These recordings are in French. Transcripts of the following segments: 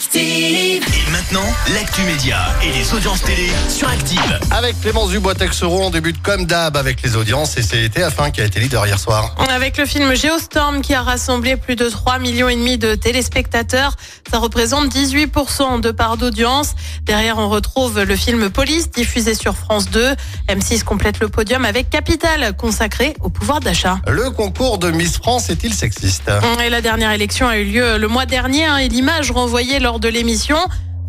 Active. Et maintenant, l'actu média et les audiences télé sur Active. Avec Clémence Dubois-Texeron, on débute comme d'hab avec les audiences et c'est TF1 qui a été leader hier soir. Avec le film Geostorm qui a rassemblé plus de 3 millions et demi de téléspectateurs, ça représente 18% de part d'audience. Derrière, on retrouve le film Police diffusé sur France 2. M6 complète le podium avec Capital consacré au pouvoir d'achat. Le concours de Miss France est-il sexiste? Et la dernière élection a eu lieu le mois dernier hein, et l'image renvoyée lors de l'émission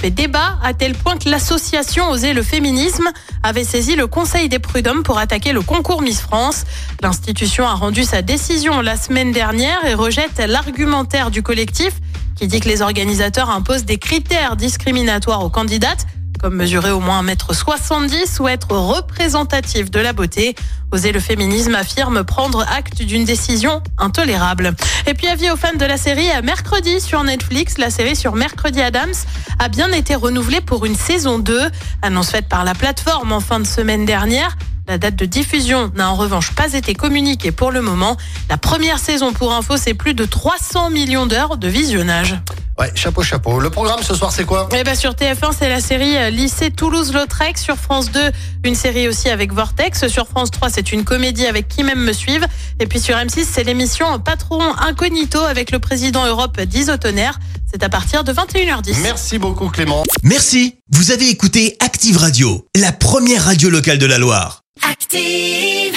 fait débat à tel point que l'association Oser le féminisme avait saisi le Conseil des prud'hommes pour attaquer le concours Miss France. L'institution a rendu sa décision la semaine dernière et rejette l'argumentaire du collectif qui dit que les organisateurs imposent des critères discriminatoires aux candidates comme mesurer au moins 1m70 ou être représentatif de la beauté. Oser le féminisme affirme prendre acte d'une décision intolérable. Et puis avis aux fans de la série Mercredi sur Netflix, la série sur Mercredi Adams a bien été renouvelée pour une saison 2, annonce faite par la plateforme en fin de semaine dernière. La date de diffusion n'a en revanche pas été communiquée pour le moment. La première saison, pour info, c'est plus de 300 millions d'heures de visionnage. Ouais, chapeau, chapeau. Le programme ce soir, c'est quoi? Eh ben sur TF1, c'est la série euh, Lycée Toulouse-Lautrec. Sur France 2, une série aussi avec Vortex. Sur France 3, c'est une comédie avec Qui m'aime me suivre. Et puis sur M6, c'est l'émission Patron Incognito avec le président Europe d'Isotonnerre. C'est à partir de 21h10. Merci beaucoup Clément. Merci. Vous avez écouté Active Radio, la première radio locale de la Loire. Active.